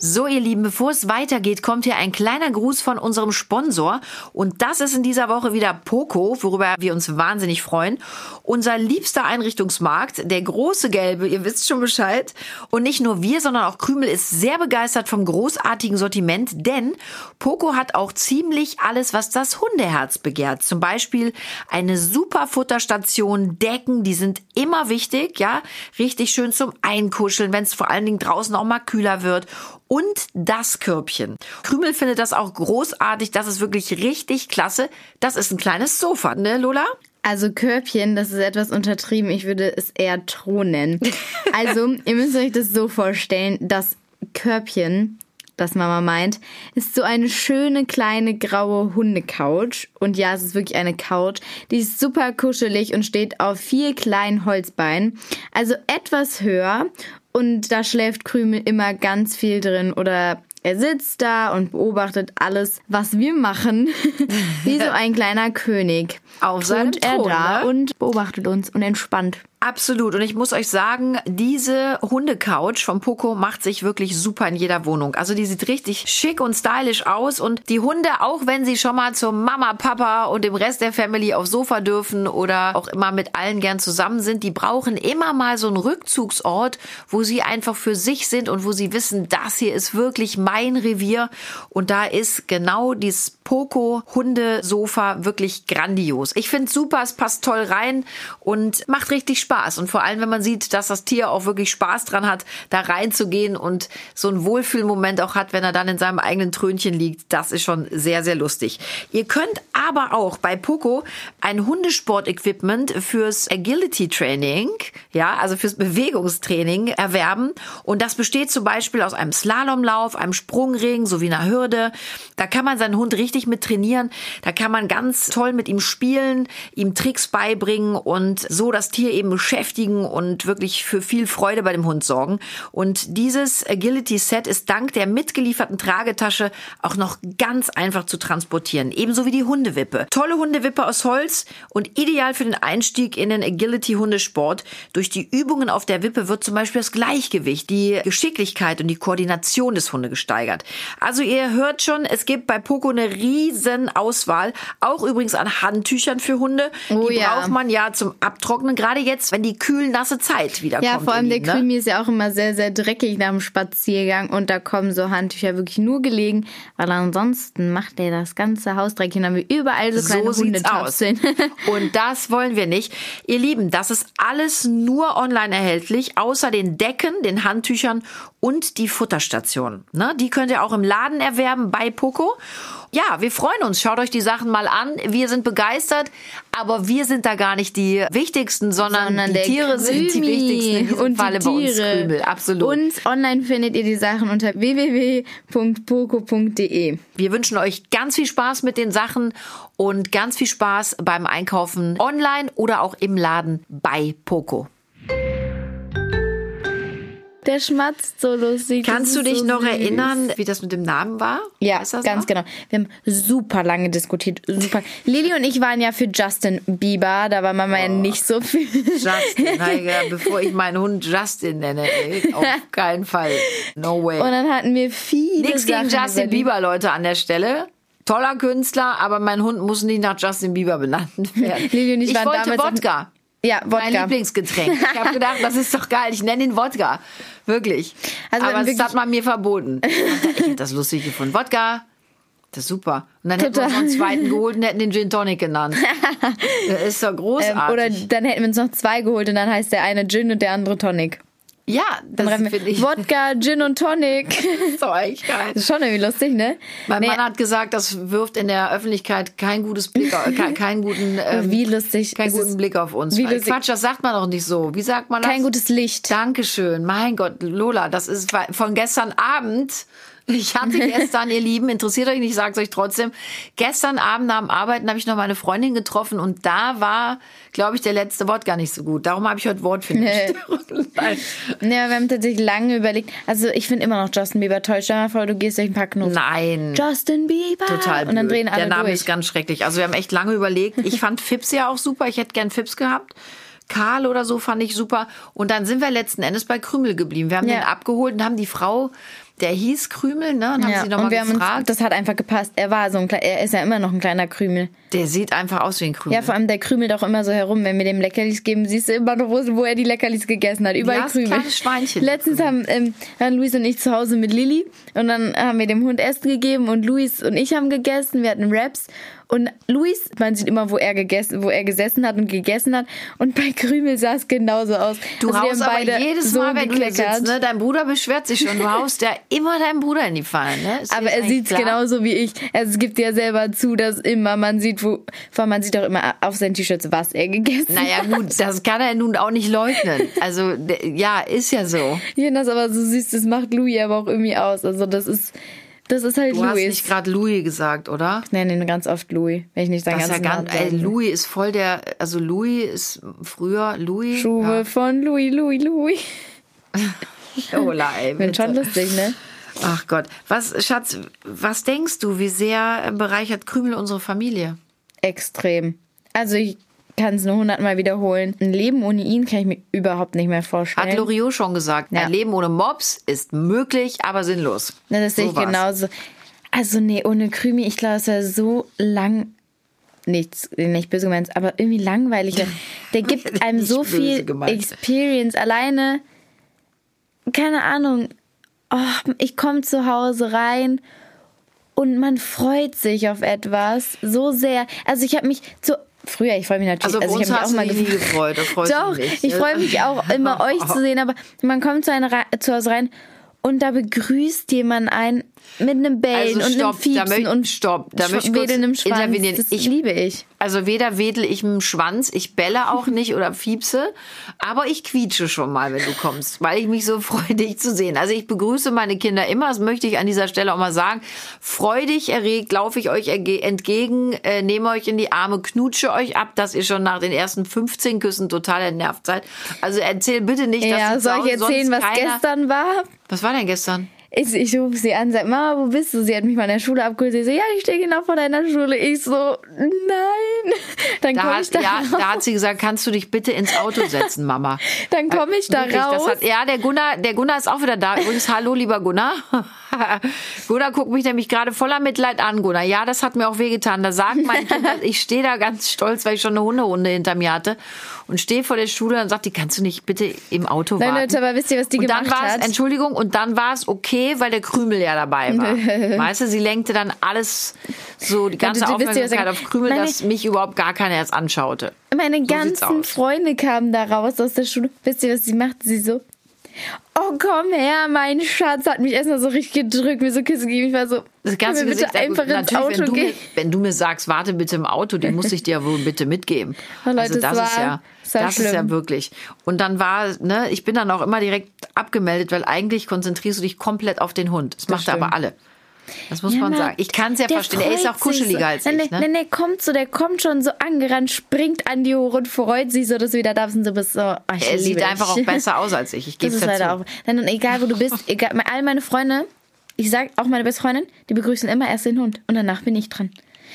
So, ihr Lieben, bevor es weitergeht, kommt hier ein kleiner Gruß von unserem Sponsor. Und das ist in dieser Woche wieder Poco, worüber wir uns wahnsinnig freuen. Unser liebster Einrichtungsmarkt, der große Gelbe, ihr wisst schon Bescheid. Und nicht nur wir, sondern auch Krümel ist sehr begeistert vom großartigen Sortiment, denn Poco hat auch ziemlich alles, was das Hundeherz begehrt. Zum Beispiel eine super Futterstation, Decken, die sind immer wichtig, ja. Richtig schön zum Einkuscheln, wenn es vor allen Dingen draußen auch mal kühler wird und das Körbchen. Krümel findet das auch großartig. Das ist wirklich richtig klasse. Das ist ein kleines Sofa, ne, Lola? Also Körbchen, das ist etwas untertrieben. Ich würde es eher Thron nennen. Also, ihr müsst euch das so vorstellen, das Körbchen, das Mama meint, ist so eine schöne kleine graue Hundecouch. Und ja, es ist wirklich eine Couch. Die ist super kuschelig und steht auf vier kleinen Holzbeinen. Also etwas höher. Und da schläft Krümel immer ganz viel drin oder er sitzt da und beobachtet alles, was wir machen, wie so ein kleiner König. Auf seinem Thront er da ne? und beobachtet uns und entspannt. Absolut. Und ich muss euch sagen, diese Hundecouch vom Poco macht sich wirklich super in jeder Wohnung. Also die sieht richtig schick und stylisch aus. Und die Hunde, auch wenn sie schon mal zur Mama, Papa und dem Rest der Family aufs Sofa dürfen oder auch immer mit allen gern zusammen sind, die brauchen immer mal so einen Rückzugsort, wo sie einfach für sich sind und wo sie wissen, das hier ist wirklich mein Revier. Und da ist genau dieses Poco Hundesofa wirklich grandios. Ich finde super, es passt toll rein und macht richtig Spaß. Und vor allem, wenn man sieht, dass das Tier auch wirklich Spaß dran hat, da reinzugehen und so einen Wohlfühlmoment auch hat, wenn er dann in seinem eigenen Trönchen liegt, das ist schon sehr, sehr lustig. Ihr könnt aber auch bei Poco ein Hundesport-Equipment fürs Agility Training, ja, also fürs Bewegungstraining erwerben. Und das besteht zum Beispiel aus einem Slalomlauf, einem Sprungring sowie einer Hürde. Da kann man seinen Hund richtig mit trainieren. Da kann man ganz toll mit ihm spielen, ihm Tricks beibringen und so das Tier eben beschäftigen und wirklich für viel Freude bei dem Hund sorgen. Und dieses Agility Set ist dank der mitgelieferten Tragetasche auch noch ganz einfach zu transportieren. Ebenso wie die Hundewippe. Tolle Hundewippe aus Holz und ideal für den Einstieg in den Agility Hundesport. Durch die Übungen auf der Wippe wird zum Beispiel das Gleichgewicht, die Geschicklichkeit und die Koordination des Hundes gesteigert. Also ihr hört schon, es gibt bei Poco eine riesen Auswahl. Auch übrigens an Handtüchern für Hunde. Oh die ja. braucht man ja zum Abtrocknen. Gerade jetzt, wenn die kühl nasse Zeit wieder Ja, kommt. vor allem der ne? Krimi ist ja auch immer sehr, sehr dreckig nach dem Spaziergang und da kommen so Handtücher wirklich nur gelegen, weil ansonsten macht der das ganze Haus dreckig und dann haben wir überall so kleine so. Hundetapseln. Und das wollen wir nicht. Ihr Lieben, das ist alles nur online erhältlich, außer den Decken, den Handtüchern und die Futterstation. Ne? Die könnt ihr auch im Laden erwerben bei Poco. Ja, wir freuen uns. Schaut euch die Sachen mal an. Wir sind begeistert, aber wir sind da gar nicht die wichtigsten, sondern, Sondern die Tiere sind die Krümi wichtigsten in diesem und die Falle bei uns Tiere. Krümel. Absolut. Und online findet ihr die Sachen unter www.poco.de. Wir wünschen euch ganz viel Spaß mit den Sachen und ganz viel Spaß beim Einkaufen online oder auch im Laden bei Poco. Der schmatzt so lustig. Kannst du dich so noch süß. erinnern, wie das mit dem Namen war? Ja, Weißt du ganz noch? genau. Wir haben super lange diskutiert. Super. Lili und ich waren ja für Justin Bieber. Da war Mama ja nicht so viel. Justin, Heiger, bevor ich meinen Hund Justin nenne, ey, auf keinen Fall. No way. Und dann hatten wir viele Nichts gegen Sachen Justin. Bieber, Leute, an der Stelle. Toller Künstler, aber mein Hund muss nicht nach Justin Bieber benannt werden. Lili und ich ich waren wollte damals Wodka. Ja, Mein Wodka. Lieblingsgetränk. Ich habe gedacht, das ist doch geil. Ich nenne ihn Wodka. Wirklich. Also Aber das wirklich- hat man mir verboten. Ich hätte das lustig gefunden. Wodka. Das ist super. Und dann hätten wir uns noch Total. einen zweiten geholt und hätten den Gin Tonic genannt. Das ist doch Ähm, großartig. oder dann hätten wir uns noch zwei geholt und dann heißt der eine Gin und der andere Tonic. Ja, Dann das wir ich Wodka, Gin und Tonic. ist doch echt geil. Das ist schon irgendwie lustig, ne? Mein Nee, Mann hat gesagt, das wirft in der Öffentlichkeit kein gutes Blick, auf- kein, keinen guten, ähm, wie lustig. keinen ist guten? Blick auf uns. wie lustig. Quatsch, das sagt man doch nicht so. Wie sagt man das? Kein gutes Licht. Dankeschön. Mein Gott, Lola, das ist von gestern Abend. Ich hatte gestern, ihr Lieben, interessiert euch nicht, ich sag's euch trotzdem. Gestern Abend nach dem Arbeiten habe ich noch meine Freundin getroffen und da war, glaube ich, der letzte Wort gar nicht so gut. Darum habe ich heute Wortfindungsstörungen. Nein. Ja, wir haben tatsächlich lange überlegt. Also ich finde immer noch Justin Bieber toll. Stell dir mal vor, du gehst durch ein paar Knopf. Nein. Justin Bieber. Total Und dann blöd. drehen alle Der Name durch. ist ganz schrecklich. Also wir haben echt lange überlegt. Ich fand Fips ja auch super. Ich hätte gern Fips gehabt. Karl oder so fand ich super. Und dann sind wir letzten Endes bei Krümel geblieben. Wir haben Ja. den abgeholt und haben die Frau, der hieß Krümel, ne? Und haben ja, sie nochmal und wir haben gefragt. uns, das hat einfach gepasst. Er war so ein kleiner, er ist ja immer noch ein kleiner Krümel. der sieht einfach aus wie ein Krümel. Ja, vor allem der krümelt auch immer so herum. Wenn wir dem Leckerlis geben, siehst du immer noch, wo, wo er die Leckerlis gegessen hat. Überall Ja, Krümel. kleines Schweinchen. Letztens haben, ähm, waren Luis und ich zu Hause mit Lilly und dann haben wir dem Hund Essen gegeben und Luis und ich haben gegessen. Wir hatten Raps und Luis, man sieht immer, wo er gegessen, wo er gesessen hat und gegessen hat. Und bei Krümel sah es genauso aus. Du Also haust aber beide jedes so Mal, wenn du hier gekleckert. sitzt, ne? Dein Bruder beschwert sich schon. Du haust ja immer deinem Bruder in die Fallen, ne? Ist Aber er sieht es genauso wie ich. Also es gibt ja selber zu, dass immer man sieht, wo, vor allem man sieht auch immer auf seinen T-Shirts, was er gegessen hat. Naja, gut, das kann er nun auch nicht leugnen. Also, ja, ist ja so. Ja, das aber so süß, das macht Louis aber auch irgendwie aus. Also das ist, das ist halt Du hast Louis. nicht gerade Louis gesagt, oder? Ich nenne ihn ganz oft Louis, wenn ich nicht seinen Das ja ganzen ganz, Namen ey, sagen. Louis ist voll der, also Louis ist früher Louis. Schuhe von Louis, Louis, Louis. Ja. Ola, ey, Bin schon lustig, ne? Ach Gott. Was, Schatz, was denkst du, wie sehr bereichert Krümel unsere Familie? Extrem. Also ich kann es nur hundertmal wiederholen. Ein Leben ohne ihn kann ich mir überhaupt nicht mehr Hat vorstellen. Loriot schon gesagt. Ja. Ein Leben ohne Mops ist möglich, aber sinnlos. Na, das sehe ich So war's. genauso. Also nee, ohne Krümi, ich glaube, es wäre so lang. Nichts, nicht böse gemeint, aber irgendwie langweilig. Der gibt einem so viel gemeint. Experience. Alleine, keine Ahnung, oh, ich komme zu Hause rein und man freut sich auf etwas so sehr. Also ich habe mich zu früher, ich freue mich natürlich, Also, also ich habe mich auch mal nie gefreut. gefreut. Doch, ich freue mich auch immer euch zu sehen, aber man kommt zu, einer, zu Hause rein und da begrüßt jemand einen mit einem Bellen Also und stopp, einem Fiepsen da und stopp, da möchte ich kurz wedelndem Schwanz. intervenieren. Das Ich- liebe ich. Also weder wedel ich mit dem Schwanz, ich belle auch nicht oder fiepse, aber ich quietsche schon mal, wenn du kommst, weil ich mich so freue, dich zu sehen. Also ich begrüße meine Kinder immer, das möchte ich an dieser Stelle auch mal sagen. Freudig erregt laufe ich euch entgegen, äh, nehme euch in die Arme, knutsche euch ab, dass ihr schon nach den ersten 15 Küssen total entnervt seid. Also erzähl bitte nicht, dass Ja, soll ich erzählen, was gestern war? Was war denn gestern? Ich, ich rufe sie an, sag, Mama, wo bist du? Sie hat mich mal in der Schule abgeholt. Sie so, ja, ich stehe genau vor deiner Schule. Ich so, nein. Dann Da komme ich da ja, raus. da hat sie gesagt, kannst du dich bitte ins Auto setzen, Mama. Dann komme ich da Wirklich, raus. Hat, ja, der Gunnar, der Gunnar ist auch wieder da. Übrigens, hallo, lieber Gunnar. Gunnar guckt mich nämlich gerade voller Mitleid an, Gunnar. Ja, das hat mir auch wehgetan. Da sagt mein Kind, ich stehe da ganz stolz, weil ich schon eine Hunderunde hinter mir hatte und stehe vor der Schule und sagt, die kannst du nicht bitte im Auto Nein, warten. Leute, aber wisst ihr, was die und dann gemacht war es, hat? Entschuldigung, und dann war es okay, weil der Krümel ja dabei war. weißt du, sie lenkte dann alles, so die ganze was Aufmerksamkeit auf Krümel, Meine- dass mich überhaupt gar keiner erst anschaute. Meine sieht's ganzen. Freunde kamen da raus aus der Schule. Wisst ihr, was sie macht? Sie so, Oh, komm her, mein Schatz hat mich erstmal so richtig gedrückt, mir so Küsse gegeben. Ich war so, Das ganze Gesicht, bitte einfach ins Auto wenn du, mir, gehen. wenn du mir sagst, warte bitte im Auto, den muss ich dir wohl bitte mitgeben. Oh, Leute, also das war- ist ja, das ist ja schlimm. wirklich. Und dann war, ne, ich bin dann auch immer direkt abgemeldet, weil eigentlich konzentrierst du dich komplett auf den Hund. Das, macht er aber alle. Das muss Ja, man sagen. Ich kann es ja der verstehen. Er ist auch kuscheliger sich als so. ich. Ne? nee, nee, kommt so, der kommt schon so angerannt, springt an die Ohren und freut sich so, dass du wieder da bist und du bist so, ich Er sieht dich. einfach auch besser aus als ich. Ich gebe es ist ja leider zu. auch. Und egal wo du bist, egal, all meine Freunde, ich sag auch meine beste Freundin, die begrüßen immer erst den Hund und danach bin ich dran.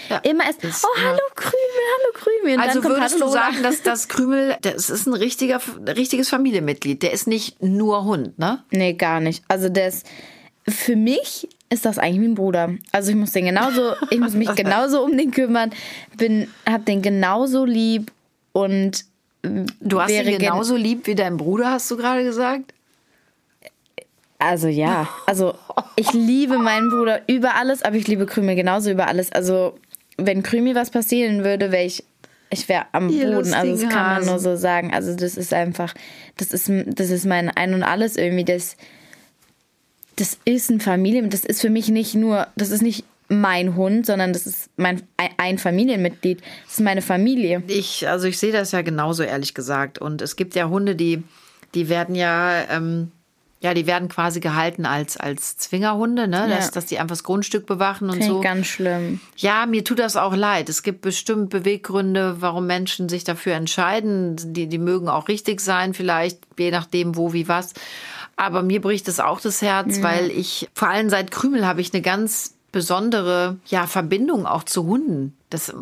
Ja, immer erst, das- oh hallo Krümel, hallo Krümel. Und Also dann würdest du sagen, dass das Krümel, das ist ein richtiger, richtiges Familienmitglied. Der ist nicht nur Hund, ne? Nee, gar nicht. Also das für mich ist das eigentlich wie ein Bruder. Also ich muss den genauso, ich muss mich genauso um den kümmern, bin, hab den genauso lieb und Du hast ihn gen- genauso lieb wie dein Bruder, hast du gerade gesagt? Also ja, also ich liebe meinen Bruder über alles, aber ich liebe Krümel genauso über alles. Also wenn Krümel was passieren würde, wäre ich, ich wäre am Ihr Boden. Also das kann man nur so sagen. Also das ist einfach, das ist, das ist mein Ein und Alles irgendwie. Das, das ist ein Familien, das ist für mich nicht nur, das ist nicht mein Hund, sondern das ist mein ein- Familienmitglied. Das ist meine Familie. Ich, also ich sehe das ja genauso, ehrlich gesagt. Und es gibt ja Hunde, die, die werden ja, ähm, ja, die werden quasi gehalten als, als Zwingerhunde, ne? Dass, Ja. dass die einfach das Grundstück bewachen und Finde so. ich ganz schlimm. Ja, mir tut das auch leid. Es gibt bestimmt Beweggründe, warum Menschen sich dafür entscheiden. Die, die mögen auch richtig sein, vielleicht, je nachdem, wo, wie, was. Aber mir bricht es auch das Herz, weil ich, vor allem seit Krümel habe ich eine ganz besondere ja, Verbindung auch zu Hunden. Das,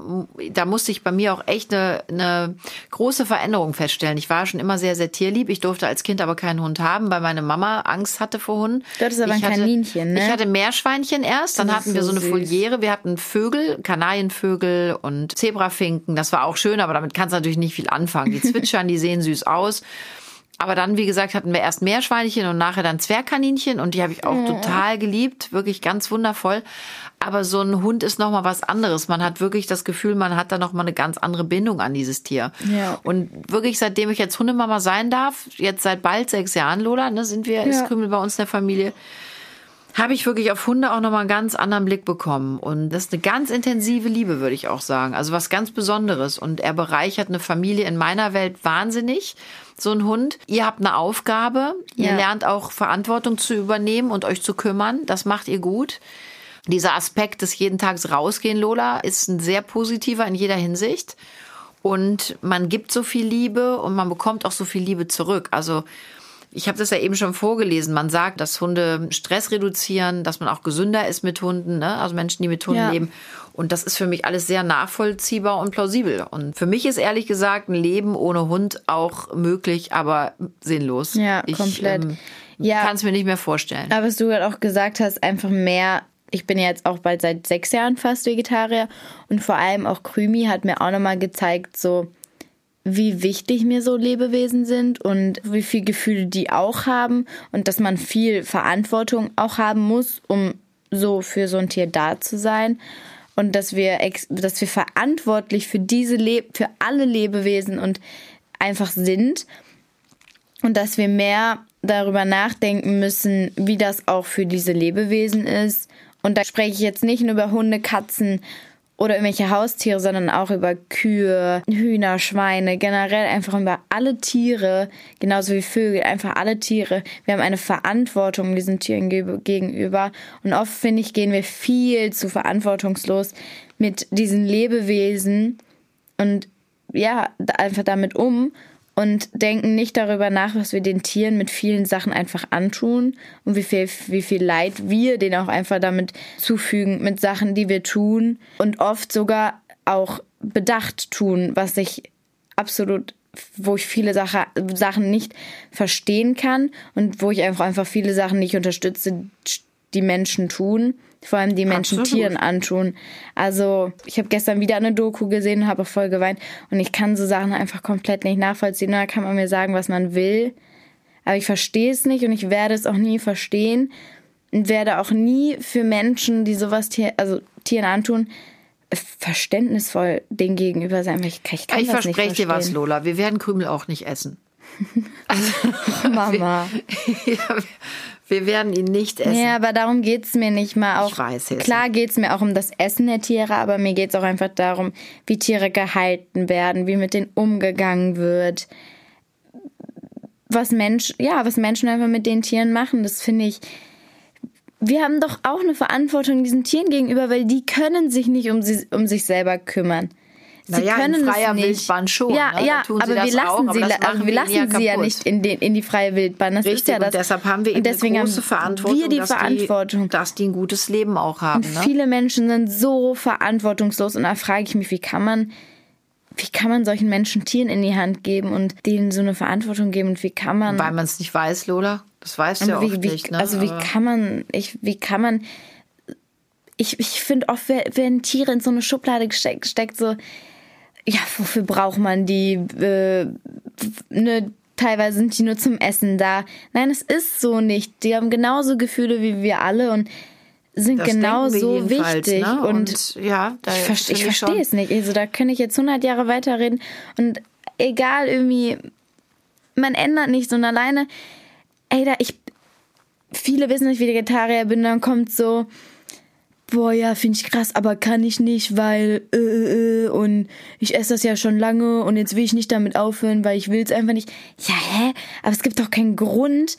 da musste ich bei mir auch echt eine, eine große Veränderung feststellen. Ich war schon immer sehr, sehr tierlieb. Ich durfte als Kind aber keinen Hund haben, weil meine Mama Angst hatte vor Hunden. Du hattest aber ich ein hatte, Kaninchen, ne? Ich hatte Meerschweinchen erst, dann hatten wir so so eine süß. Foliere, wir hatten Vögel, Kanarienvögel und Zebrafinken. Das war auch schön, aber damit kannst du natürlich nicht viel anfangen. Die zwitschern, die sehen süß aus. Aber dann, wie gesagt, hatten wir erst Meerschweinchen und nachher dann Zwergkaninchen und die habe ich auch total geliebt, wirklich ganz wundervoll. Aber so ein Hund ist noch mal was anderes. Man hat wirklich das Gefühl, man hat da noch mal eine ganz andere Bindung an dieses Tier. Ja. Und wirklich, seitdem ich jetzt Hundemama sein darf, jetzt seit bald sechs Jahren, Lola, ne, sind wir, ist Ja. Krümel bei uns in der Familie, habe ich wirklich auf Hunde auch nochmal einen ganz anderen Blick bekommen. Und das ist eine ganz intensive Liebe, würde ich auch sagen. Also was ganz Besonderes. Und er bereichert eine Familie in meiner Welt wahnsinnig. So ein Hund. Ihr habt eine Aufgabe. Ihr Ja. lernt auch Verantwortung zu übernehmen und euch zu kümmern. Das macht ihr gut. Dieser Aspekt des jeden Tages rausgehen, Lola, ist ein sehr positiver in jeder Hinsicht. Und man gibt so viel Liebe und man bekommt auch so viel Liebe zurück. Also ich habe das ja eben schon vorgelesen. Man sagt, dass Hunde Stress reduzieren, dass man auch gesünder ist mit Hunden, ne? also Menschen, die mit Hunden Ja. leben. Und das ist für mich alles sehr nachvollziehbar und plausibel. Und für mich ist ehrlich gesagt ein Leben ohne Hund auch möglich, aber sinnlos. Ja, ich, komplett. Ähm, Ja. kann es mir nicht mehr vorstellen. Aber was du gerade auch gesagt hast, einfach mehr. Ich bin ja jetzt auch bald seit sechs Jahren fast Vegetarier und vor allem auch Krümi hat mir auch nochmal gezeigt, so wie wichtig mir so Lebewesen sind und wie viel Gefühle die auch haben und dass man viel Verantwortung auch haben muss, um so für so ein Tier da zu sein und dass wir dass wir verantwortlich für diese Le für alle Lebewesen und einfach sind und dass wir mehr darüber nachdenken müssen, wie das auch für diese Lebewesen ist. Und da spreche ich jetzt nicht nur über Hunde, Katzen oder irgendwelche Haustiere, sondern auch über Kühe, Hühner, Schweine, generell einfach über alle Tiere, genauso wie Vögel, einfach alle Tiere. Wir haben eine Verantwortung diesen Tieren ge- gegenüber. Und oft, finde ich, gehen wir viel zu verantwortungslos mit diesen Lebewesen und ja, einfach damit um und denken nicht darüber nach, was wir den Tieren mit vielen Sachen einfach antun und wie viel, wie viel Leid wir denen auch einfach damit zufügen mit Sachen, die wir tun und oft sogar auch bedacht tun, was ich absolut, wo ich viele Sache, Sachen nicht verstehen kann und wo ich einfach, einfach viele Sachen nicht unterstütze, die Menschen tun. Vor allem die Menschen Absolut. Tieren antun. Also ich habe gestern wieder eine Doku gesehen und habe voll geweint und ich kann so Sachen einfach komplett nicht nachvollziehen. Da kann man mir sagen, was man will, aber ich verstehe es nicht und ich werde es auch nie verstehen und werde auch nie für Menschen, die sowas Tier, also Tieren antun, verständnisvoll denen gegenüber sein. Ich, ich kann Ich das nicht verspreche dir was. Lola. Wir werden Krümel auch nicht essen. Also, Mama. wir, ja, wir werden ihn nicht essen. Ja, aber darum geht's mir nicht mal. Auch, Ich weiß, Häschen. klar geht's mir auch um das Essen der Tiere, aber mir geht's auch einfach darum, wie Tiere gehalten werden, wie mit denen umgegangen wird. Was Mensch, ja, was Menschen einfach mit den Tieren machen, das finde ich. Wir haben doch auch eine Verantwortung diesen Tieren gegenüber, weil die können sich nicht um, sie, um sich selber kümmern. Sie Naja, in können freier es nicht. Wildbahn schon, Ja, ne? Ja, aber wir lassen auch, aber sie, also wir lassen sie ja nicht in, den, in die freie Wildbahn. Das ist Richtig, ja das. und deshalb haben wir eben deswegen eine große Verantwortung, wir die dass, Verantwortung. Die, dass die ein gutes Leben auch haben. Und Ne? viele Menschen sind so verantwortungslos und da frage ich mich, wie kann man, wie kann man solchen Menschen Tieren in die Hand geben und denen so eine Verantwortung geben und wie kann man, Weil man es nicht weiß, Lola. Das weißt du ja wie, oft wie, nicht. Ne? also wie Aber- kann man, ich, wie kann man, ich, ich finde oft, wer- werden Tiere in so eine Schublade gesteckt, steckt so, ja, wofür braucht man die, äh, ne, teilweise sind die nur zum Essen da. Nein, es ist so nicht. Die haben genauso Gefühle wie wir alle und sind Das genauso wichtig. Ne? Und, ja, da ich, verste- ich verstehe es nicht. Also da kann ich jetzt 100 Jahre weiterreden und egal irgendwie, man ändert nichts und alleine, ey, da ich, viele wissen, dass ich Vegetarier bin, dann kommt so, boah, ja, finde ich krass, aber kann ich nicht, weil, äh, äh, äh, und ich esse das ja schon lange und jetzt will ich nicht damit aufhören, weil ich will es einfach nicht. Ja, hä? Aber es gibt doch keinen Grund,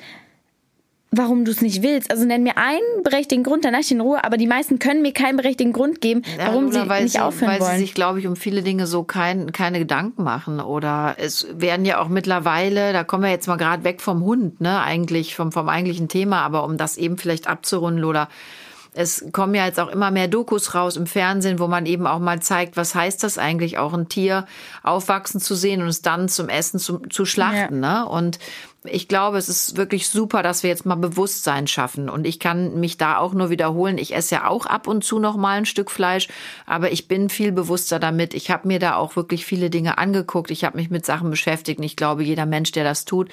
warum du es nicht willst. Also nenn mir einen berechtigten Grund, dann lass ich in Ruhe, aber die meisten können mir keinen berechtigten Grund geben, Ja, warum Lola, sie weil nicht sie, aufhören weil wollen. sie sich, glaube ich, um viele Dinge so kein, keine Gedanken machen. Oder es werden ja auch mittlerweile, da kommen wir jetzt mal gerade weg vom Hund, ne, eigentlich, vom, vom eigentlichen Thema, aber um das eben vielleicht abzurunden, Lola. Es kommen ja jetzt auch immer mehr Dokus raus im Fernsehen, wo man eben auch mal zeigt, was heißt das eigentlich, auch ein Tier aufwachsen zu sehen und es dann zum Essen zu, zu schlachten. Ne? Und ich glaube, es ist wirklich super, dass wir jetzt mal Bewusstsein schaffen. Und ich kann mich da auch nur wiederholen. Ich esse ja auch ab und zu noch mal ein Stück Fleisch, aber ich bin viel bewusster damit. Ich habe mir da auch wirklich viele Dinge angeguckt. Ich habe mich mit Sachen beschäftigt. Und ich glaube, jeder Mensch, der das tut,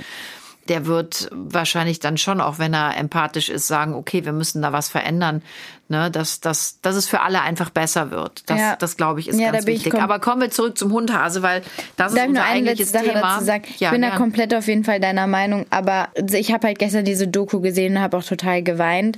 der wird wahrscheinlich dann schon, auch wenn er empathisch ist, sagen, okay, wir müssen da was verändern, ne, dass, dass, dass es für alle einfach besser wird. Das, Ja. das glaube ich, ist Ja, da ganz wichtig. Aber kommen wir zurück zum Hundhase, weil das Darf ist unser eigentliches Sache Thema. dazu sagen? Ja, ich bin da gern. komplett auf jeden Fall deiner Meinung, aber ich habe halt gestern diese Doku gesehen und habe auch total geweint.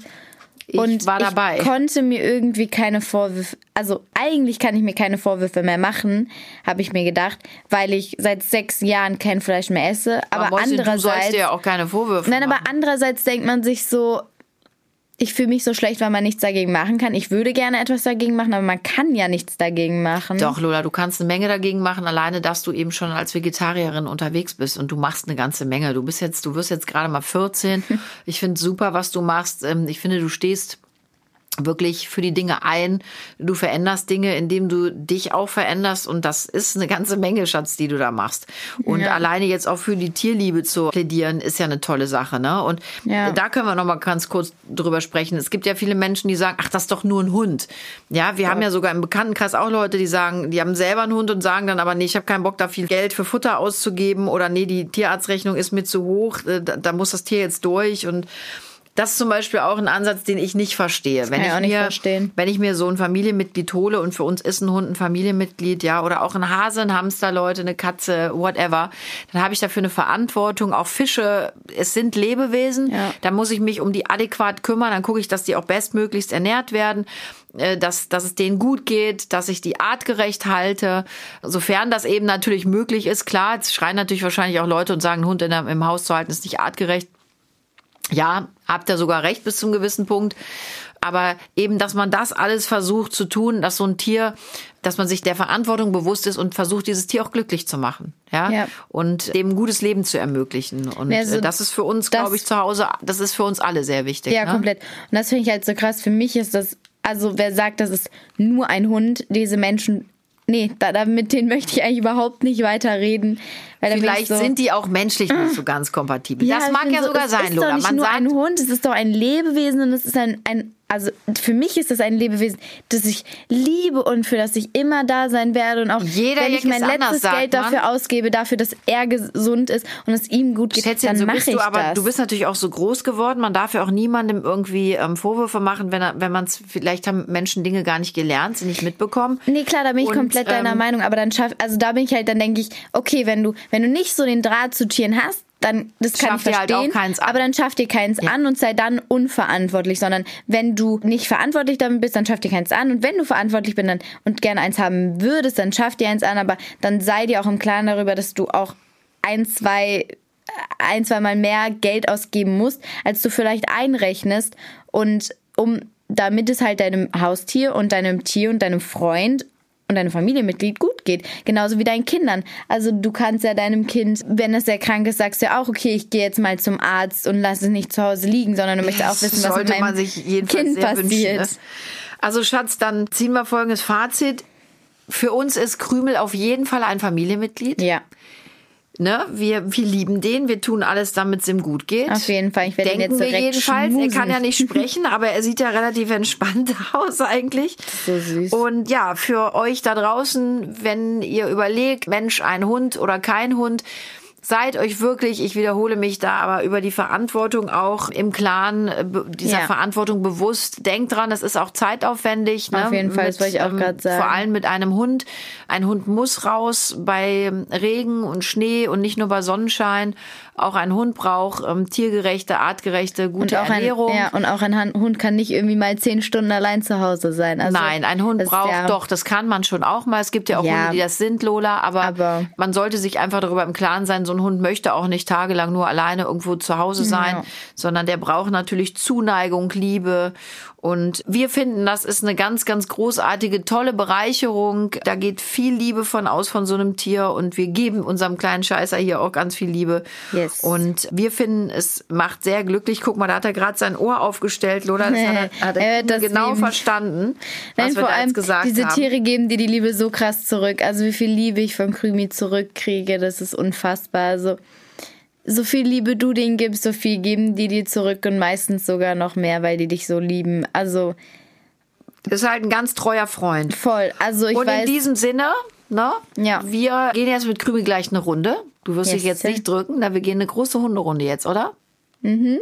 Ich und war dabei. ich konnte mir irgendwie keine Vorwürfe, also eigentlich kann ich mir keine Vorwürfe mehr machen, habe ich mir gedacht, weil ich seit sechs Jahren kein Fleisch mehr esse. Aber, Mäuschen, du sollst andererseits, dir ja auch keine Vorwürfe nein, machen. aber andererseits denkt man sich so, ich fühle mich so schlecht, weil man nichts dagegen machen kann. Ich würde gerne etwas dagegen machen, aber man kann ja nichts dagegen machen. Doch, Lola, du kannst eine Menge dagegen machen, alleine, dass du eben schon als Vegetarierin unterwegs bist und du machst eine ganze Menge. Du bist jetzt, du wirst jetzt gerade mal 14. Ich finde super, was du machst. Ähm, Ich finde, du stehst wirklich für die Dinge ein. Du veränderst Dinge, indem du dich auch veränderst und das ist eine ganze Menge, Schatz, die du da machst. Und Ja. alleine jetzt auch für die Tierliebe zu plädieren, ist ja eine tolle Sache, ne? Und Ja. da können wir noch mal ganz kurz drüber sprechen. Es gibt ja viele Menschen, die sagen, ach, das ist doch nur ein Hund. Ja, wir haben ja sogar im Bekanntenkreis auch Leute, die sagen, die haben selber einen Hund und sagen dann aber, nee, ich habe keinen Bock, da viel Geld für Futter auszugeben oder nee, die Tierarztrechnung ist mir zu hoch, äh, da, da muss das Tier jetzt durch und das ist zum Beispiel auch ein Ansatz, den ich nicht verstehe. Wenn kann ich auch nicht mir, verstehen. Wenn ich mir so ein Familienmitglied hole und für uns ist ein Hund ein Familienmitglied, ja, oder auch ein Hase, ein Hamster, Leute, eine Katze, whatever, dann habe ich dafür eine Verantwortung. Auch Fische, es sind Lebewesen. Ja. Da muss ich mich um die adäquat kümmern. Dann gucke ich, dass die auch bestmöglichst ernährt werden, äh, dass, dass es denen gut geht, dass ich die artgerecht halte. Sofern das eben natürlich möglich ist. Klar, jetzt schreien natürlich wahrscheinlich auch Leute und sagen, ein Hund in der, im Haus zu halten ist nicht artgerecht. Ja, habt ihr sogar recht bis zum gewissen Punkt. Aber eben, dass man das alles versucht zu tun, dass so ein Tier, dass man sich der Verantwortung bewusst ist und versucht, dieses Tier auch glücklich zu machen. Ja. Ja. Und dem ein gutes Leben zu ermöglichen. Und Also äh, das ist für uns, glaube ich, zu Hause, das ist für uns alle sehr wichtig. Ja, ne? komplett. Und das finde ich halt so krass. Für mich ist das, also wer sagt, das ist nur ein Hund, diese Menschen, nee, da, da, mit denen möchte ich eigentlich überhaupt nicht weiter reden. Weil da bin Vielleicht ich so, sind die auch menschlich nicht so ganz kompatibel. das ich mag ja so, sogar sein, ist Lola. Doch nicht Man nur sagt, ein Hund, es ist doch ein Lebewesen und es ist ein, ein also für mich ist das ein Lebewesen, das ich liebe und für das ich immer da sein werde und auch Jeder wenn ich mein letztes sagt Geld man. dafür ausgebe, dafür, dass er gesund ist und es ihm gut geht, Schätzchen, dann so mache ich du, aber das. du bist natürlich auch so groß geworden. Man darf ja auch niemandem irgendwie ähm, Vorwürfe machen, wenn wenn man es, vielleicht haben Menschen Dinge gar nicht gelernt, sie nicht mitbekommen. Nee, klar, da bin ich Und, komplett deiner ähm, Meinung, aber dann schaff, also da bin ich halt, dann denke ich, okay, wenn du, wenn du nicht so den Draht zu Tieren hast, dann, das kann Schaff ich dir halt auch verstehen, keins an. aber dann schaff dir keins an und sei dann unverantwortlich, sondern wenn du nicht verantwortlich damit bist, dann schaff dir keins an und wenn du verantwortlich bist dann, und gerne eins haben würdest, dann schaff dir eins an, aber dann sei dir auch im Klaren darüber, dass du auch ein, zwei, ein, zwei Mal mehr Geld ausgeben musst, als du vielleicht einrechnest und um, damit es halt deinem Haustier und deinem Tier und deinem Freund und deinem Familienmitglied gut geht. Genauso wie deinen Kindern. Also du kannst ja deinem Kind, wenn es sehr krank ist, sagst du ja auch, okay, ich gehe jetzt mal zum Arzt und lass es nicht zu Hause liegen, sondern du möchtest auch wissen, was mit meinem man sich jedenfalls Kind passiert. wünschen. Ne? Also Schatz, dann ziehen wir folgendes Fazit. Für uns ist Krümel auf jeden Fall ein Familienmitglied. Ja, Ne? Wir, wir lieben den, wir tun alles, damit es ihm gut geht. auf jeden Fall. Ich werde ihn Denken jetzt wir direkt jedenfalls. schmusen. Er kann ja nicht sprechen, aber er sieht ja relativ entspannt aus eigentlich. So süß. Und ja, für euch da draußen, wenn ihr überlegt, Mensch, ein Hund oder kein Hund, seid euch wirklich, ich wiederhole mich da, aber über die Verantwortung auch im Klaren, äh, dieser Ja. Verantwortung bewusst. Denkt dran, es ist auch zeitaufwendig. Ne? Auf jeden Fall, das wollte ich auch grad sagen. Vor allem mit einem Hund. Ein Hund muss raus bei Regen und Schnee und nicht nur bei Sonnenschein. Auch ein Hund braucht ähm, tiergerechte, artgerechte, gute und auch, ein, Ernährung. ja, und auch ein Hund kann nicht irgendwie mal zehn Stunden allein zu Hause sein. Also, Nein, ein Hund braucht ja, doch, das kann man schon auch mal. Es gibt ja auch Ja. Hunde, die das sind, Lola, aber, Aber- man sollte sich einfach darüber im Klaren sein, so ein Hund möchte auch nicht tagelang nur alleine irgendwo zu Hause sein, Ja. sondern der braucht natürlich Zuneigung, Liebe. Und wir finden, das ist eine ganz, ganz großartige, tolle Bereicherung. Da geht viel Liebe von aus von so einem Tier und wir geben unserem kleinen Scheißer hier auch ganz viel Liebe. Yes. Und wir finden, es macht sehr glücklich. Guck mal, da hat er gerade sein Ohr aufgestellt, Lola. Das hat er, hat Er das genau lieben. verstanden, Nein, was wir vor da allem gesagt diese haben. Tiere geben dir die Liebe so krass zurück. Also wie viel Liebe ich von Krümi zurückkriege, das ist unfassbar. Also so viel Liebe du denen gibst, so viel geben die dir zurück und meistens sogar noch mehr, weil die dich so lieben. Also ist halt ein ganz treuer Freund. voll. Also ich Und in weiß, diesem Sinne, ne? Ja. Wir gehen jetzt mit Krümel gleich eine Runde. Du wirst dich Yes. jetzt nicht drücken, na, wir gehen eine große Hunderunde jetzt, oder? Mhm.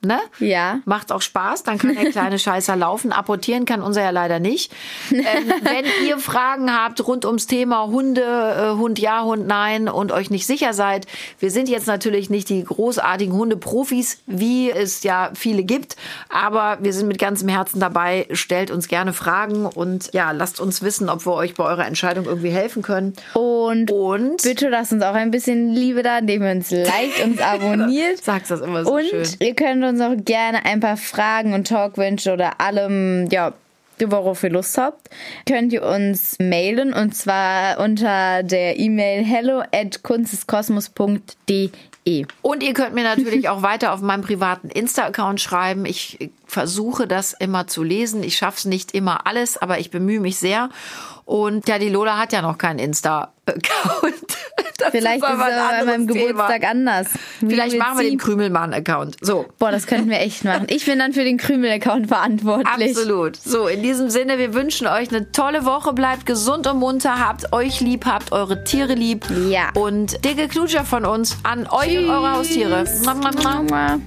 Ne? ja. Macht auch Spaß, dann kann der kleine Scheißer laufen. Apportieren kann unser ja leider nicht. Ähm, wenn ihr Fragen habt rund ums Thema Hunde, äh, Hund ja, Hund nein und euch nicht sicher seid, wir sind jetzt natürlich nicht die großartigen Hundeprofis, wie es ja viele gibt, aber wir sind mit ganzem Herzen dabei. Stellt uns gerne Fragen und ja, lasst uns wissen, ob wir euch bei eurer Entscheidung irgendwie helfen können. Und Und bitte lasst uns auch ein bisschen Liebe da, indem ihr uns liked, uns abonniert. sagst das immer so Und schön. ihr könnt uns auch gerne ein paar Fragen und Talkwünsche oder allem, ja, worauf ihr Lust habt, könnt ihr uns mailen und zwar unter der E-Mail hello at kunsteskosmos.de. Und ihr könnt mir natürlich auch weiter auf meinem privaten Insta-Account schreiben. Ich versuche das immer zu lesen. Ich schaffe es nicht immer alles, aber ich bemühe mich sehr. Und ja, die Lola hat ja noch keinen Insta-Account. Das Vielleicht ist aber ein es an meinem Thema. Geburtstag anders. Wie Vielleicht machen wir den Krümelmann-Account. So. Boah, das könnten wir echt machen. Ich bin dann für den Krümel-Account verantwortlich. Absolut. So, in diesem Sinne, wir wünschen euch eine tolle Woche. Bleibt gesund und munter. Habt euch lieb, habt eure Tiere lieb. Ja. Und dicke Knutscher von uns an euch und eure Haustiere. Mua. Mua.